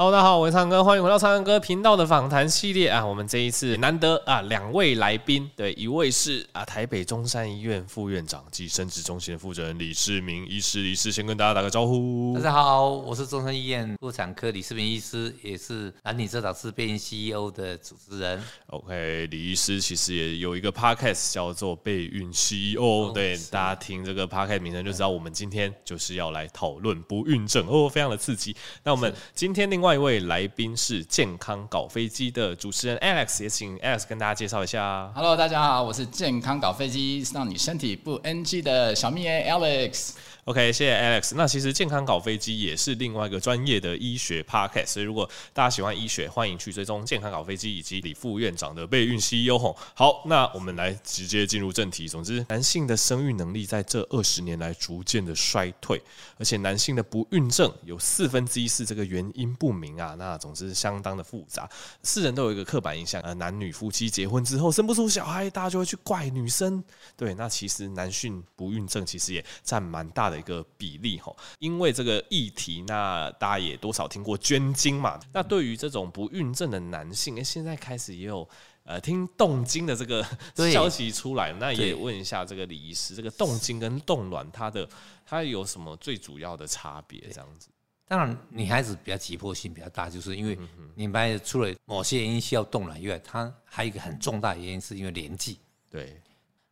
Hello，大家好，我是唱歌，欢迎回到唱歌频道的访谈系列啊。我们这一次难得啊，两位来宾，对，一位是啊台北中山医院副院长及生殖中心的负责人李世明医师，李师先跟大家打个招呼。大家好，我是中山医院妇产科李世明医师，也是男女 trợ 导师备孕 CEO 的主持人。OK，李医师其实也有一个 Podcast 叫做备孕 CEO，对，大家听这个 Podcast 名称就知道，我们今天就是要来讨论不孕症哦，非常的刺激。那我们今天另外。另外一位来宾是健康搞飞机的主持人 Alex，也请 Alex 跟大家介绍一下。Hello，大家好，我是健康搞飞机，让你身体不 NG 的小蜜 Alex。OK，谢谢 Alex。那其实健康搞飞机也是另外一个专业的医学 Podcast，所以如果大家喜欢医学，欢迎去追踪健康搞飞机以及李副院长的备孕 CEO。好，那我们来直接进入正题。总之，男性的生育能力在这二十年来逐渐的衰退，而且男性的不孕症有四分之一是这个原因不明啊。那总之相当的复杂。世人都有一个刻板印象，呃，男女夫妻结婚之后生不出小孩，大家就会去怪女生。对，那其实男性不孕症其实也占蛮大的一个比例哈，因为这个议题，那大家也多少听过捐精嘛。那对于这种不孕症的男性，诶，现在开始也有呃听冻精的这个 消息出来。那也问一下这个李医师，这个冻精跟冻卵，它的它有什么最主要的差别？这样子。当然，女孩子比较急迫性比较大，就是因为你白除了某些原因需要动卵以外，它还有一个很重大的原因是因为年纪。对，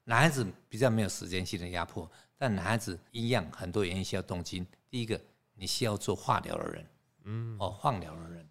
男孩子比较没有时间性的压迫。但男孩子一样，很多原因需要动精。第一个，你需要做化疗的人，嗯，哦，放疗的人，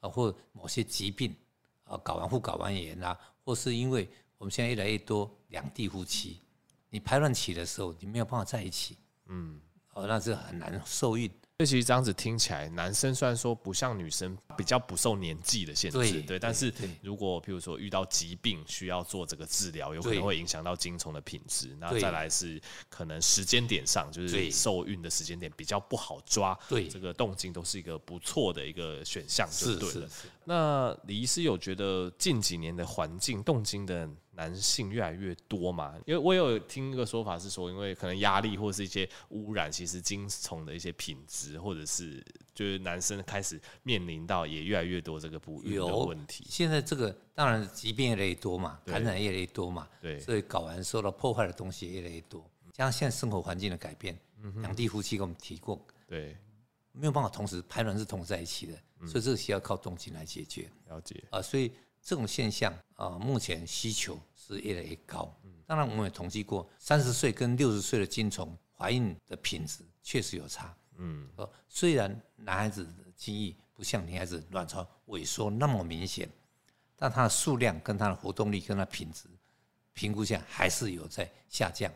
啊，或某些疾病，啊，睾丸或睾丸炎啊，或是因为我们现在越来越多两地夫妻，你排卵期的时候，你没有办法在一起，嗯，哦，那是很难受孕。所以其实这样子听起来，男生虽然说不像女生比较不受年纪的限制，对，对，但是如果譬如说遇到疾病需要做这个治疗，有可能会影响到精虫的品质。那再来是可能时间点上，就是受孕的时间点比较不好抓。对，这个动精都是一个不错的一个选项，就对了。那李医师有觉得近几年的环境动精的男性越来越多嘛？因为我有听一个说法是说，因为可能压力或是一些污染，其实精虫的一些品质，或者是就是男生开始面临到也越来越多这个不育的问题。现在这个当然疾病越来越多嘛，感染越来越多嘛，对，所以睾丸受到破坏的东西越来越多。加上现在生活环境的改变，两地夫妻跟我们提过，对，没有办法同时排卵是同时在一起的，所以这个需要靠动静来解决。了解啊，所以。这种现象啊，目前需求是越来越高。当然，我们也统计过，三十岁跟六十岁的精虫怀孕的品质确实有差。嗯，虽然男孩子的精液不像女孩子卵巢萎缩那么明显，但它的数量跟它的活动力跟它的品质评估下还是有在下降。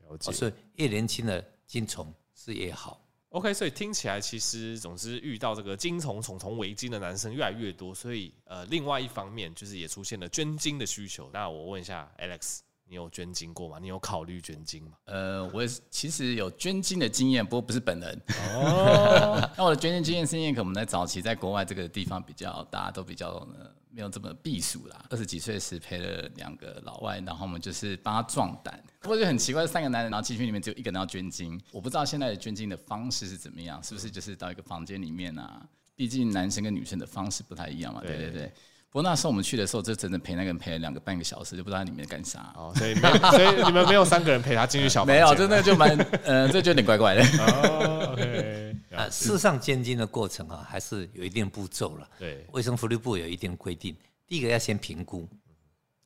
了解。所以越年轻的精虫是越好。OK，所以听起来其实总之遇到这个精虫虫虫围巾的男生越来越多，所以呃，另外一方面就是也出现了捐精的需求。那我问一下 Alex，你有捐精过吗？你有考虑捐精吗？呃，我其实有捐精的经验，不过不是本人。哦，那我的捐精经验是因为可能我们在早期在国外这个地方比较大家都比较呃没有这么避暑啦。二十几岁时陪了两个老外，然后我们就是帮他壮胆。不过就很奇怪，三个男人，然后进去里面只有一个人要捐精。我不知道现在的捐精的方式是怎么样，是不是就是到一个房间里面啊？毕竟男生跟女生的方式不太一样嘛。对对对。不过那时候我们去的时候，就整整陪那个人陪了两个半个小时，就不知道在里面干啥。哦，所以所以你们没有三个人陪他进去小房间？没有，真的就蛮呃，这就有点怪怪的。哦，OK。啊，事实上监禁的过程啊，还是有一定步骤了。对，卫生福利部有一定规定，第一个要先评估。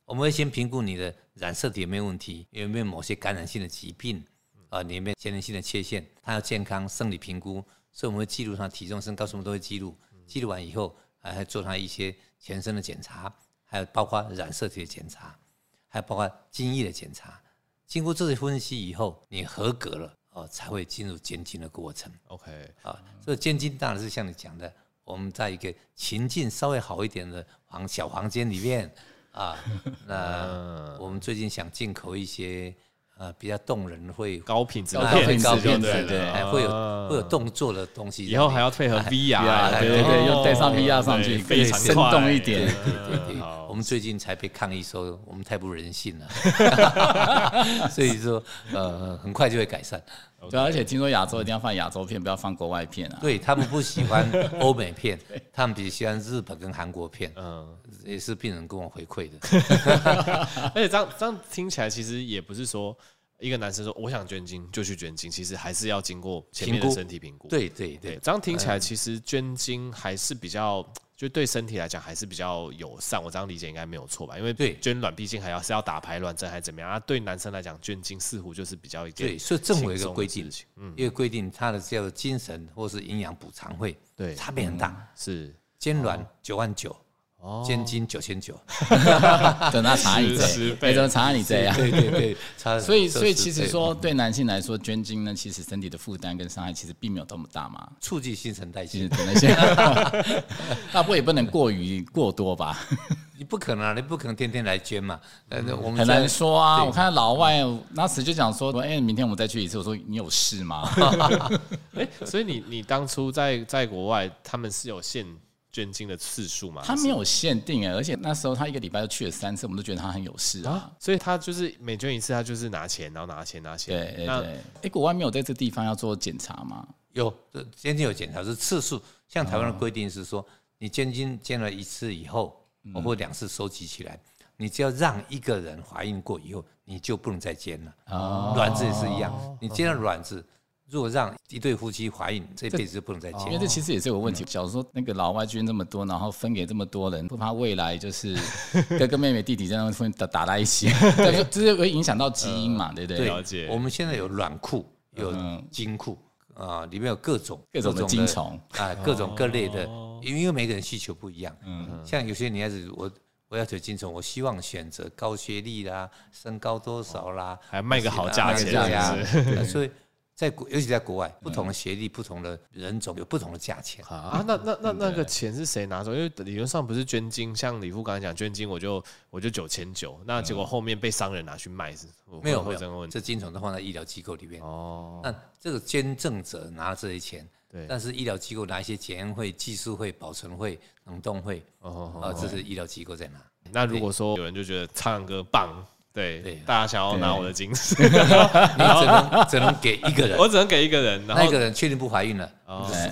我们会先评估你的染色体有没有问题，有没有某些感染性的疾病，啊，有没有先天性的缺陷，他要健康生理评估，所以我们会记录他体重、身高，什么都会记录。记录完以后，还会做他一些全身的检查，还有包括染色体的检查，还有包括精液的检查。经过这些分析以后，你合格了哦，才会进入监禁的过程。OK，啊，所以监精当然是像你讲的，我们在一个情境稍微好一点的房小房间里面。啊，那 我们最近想进口一些呃比较动人，会高品质、高品质的，还会有会有动作的东西。以后还要配合 VR，对对对，又带上 VR 上去，非常生动一点。对对对，我们最近才被抗议说我们太不人性了，所以说呃很快就会改善。对，而且听说亚洲一定要放亚洲片，不要放国外片啊。对，他们不喜欢 欧美片，他们比较喜欢日本跟韩国片。嗯，也是病人跟我回馈的。而且这样这样听起来，其实也不是说一个男生说我想捐精就去捐精，其实还是要经过前面的身体评估。对对对，对，这样听起来，其实捐精还是比较。就对身体来讲还是比较友善，我这样理解应该没有错吧？因为对捐卵毕竟还要是要打排卵针还是怎么样啊？对男生来讲捐精似乎就是比较一件。对，所以政府有一个规定，嗯，一个规定，它的叫做精神或是营养补偿会，对，差别很大。嗯、是捐卵九万九。捐精九千九，等他查你这，对，等查你这样，对对对，差。所以所以其实说，对男性来说，捐精呢，其实身体的负担跟伤害其实并没有这么大嘛，促进新陈代谢的那些，那不也不能过于过多吧？你不可能，啊你不可能天天来捐嘛。呃，我们很难说啊。我看老外那时就讲说，哎，明天我们再去一次。我说你有事吗？哎，所以你你当初在在国外，他们是有限。捐精的次数嘛，他没有限定哎，而且那时候他一个礼拜就去了三次，我们都觉得他很有事啊，啊，所以他就是每捐一次，他就是拿钱，然后拿钱拿钱。对对对，哎那，国外没有在这地方要做检查吗？有，捐精有检查是次数，像台湾的规定是说，你捐精捐了一次以后，或两次收集起来，嗯、你只要让一个人怀孕过以后，你就不能再捐了。哦，卵子也是一样，你捐了卵子。如果让一对夫妻怀孕，这辈子就不能再见。因为这其实也是有个问题。假如说那个老外军那么多，然后分给这么多人，不怕未来就是 哥哥妹妹弟弟这样分打打在一起，这这会影响到基因嘛？对不对？了解。我们现在有卵库，有精库啊，里面有各种各种的精虫啊，各种各类的，因为每个人需求不一样。嗯，像有些女孩子，我我要求精虫，我希望选择高学历啦，身高多少啦，还卖个好价钱呀，所以。在国，尤其在国外，不同的学历、不同的人种有不同的价钱啊。那那那那个钱是谁拿走？因为理论上不是捐精，像李富刚才讲捐精，我就我就九千九，那结果后面被商人拿去卖是？没有没有，这精虫都放在医疗机构里面。哦，那这个捐赠者拿这些钱，对，但是医疗机构拿一些检验费、技术费、保存费、冷冻费，哦，这是医疗机构在拿。那如果说有人就觉得唱歌棒。对，对大家想要拿我的精子，你只能只能给一个人，我只能给一个人，然后那个人确定不怀孕了，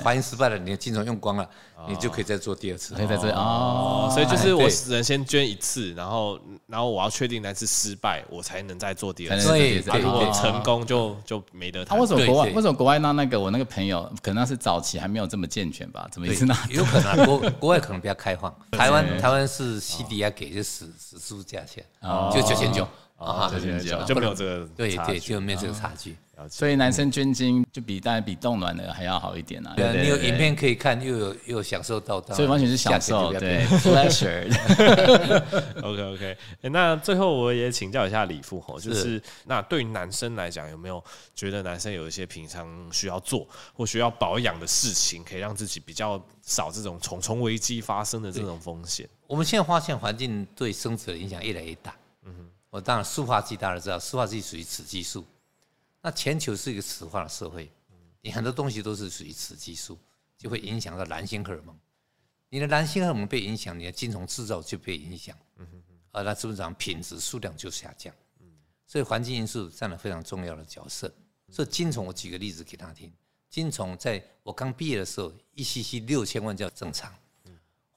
怀孕失败了，你的精虫用光了，你就可以再做第二次，可以在这哦，所以就是我只能先捐一次，然后然后我要确定那次失败，我才能再做第二次，对，如果成功就就没得谈。他为什么国外为什么国外那那个我那个朋友可能那是早期还没有这么健全吧？怎么意思呢？有可能国国外可能比较开放，台湾台湾是 CDI 给就实实数价钱，就九千九。啊，就就没有这个对对，就没有这个差距。所以男生捐精就比当然比冻卵的还要好一点啊。对，你有影片可以看，又有又享受到，所以完全是享受，对，pleasure。OK OK，那最后我也请教一下李富吼，就是那对于男生来讲，有没有觉得男生有一些平常需要做或需要保养的事情，可以让自己比较少这种重重危机发生的这种风险？我们现在发现环境对生殖的影响越来越大。我当然，塑化剂大家知道，塑化剂属于雌激素。那全球是一个雌化的社会，你很多东西都是属于雌激素，就会影响到男性荷尔蒙。你的男性荷尔蒙被影响，你的精虫制造就被影响。而那基本上品质数量就下降。所以环境因素占了非常重要的角色。所以精虫，我举个例子给他听：精虫在我刚毕业的时候，一 cc 六千万叫正常。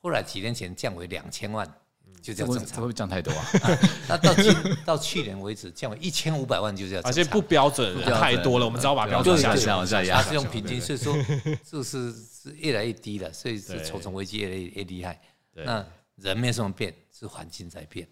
后来几年前降为两千万。就这样正常，会不会降太多啊？那到今到去年为止，降为一千五百万就这样。而且不标准，太多了，我们只好把标准下降，下降。它是用平均，所以说就是是越来越低了，所以是重重危机越来越厉害。那人没什么变，是环境在变。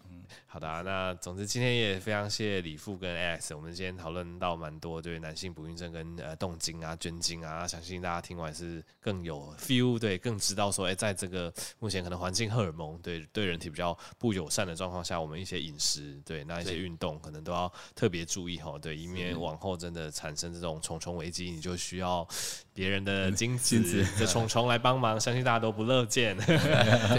好的、啊，那总之今天也非常谢谢李富跟 Alex，我们今天讨论到蛮多对男性不孕症跟呃动精啊、捐精啊，相信大家听完是更有 feel，对，更知道说，哎、欸，在这个目前可能环境荷尔蒙对对人体比较不友善的状况下，我们一些饮食对那一些运动可能都要特别注意哈，对，以免往后真的产生这种虫虫危机，你就需要别人的精子的虫虫来帮忙，相信大家都不乐见。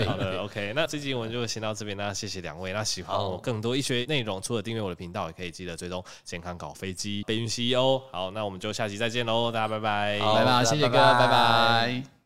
好的，OK，那这集我们就先到这边，那谢谢两位，那喜欢我。更多医学内容，除了订阅我的频道，也可以记得追踪健康搞飞机备孕 CEO。好，那我们就下期再见喽，大家拜拜，拜拜，谢谢哥，拜拜。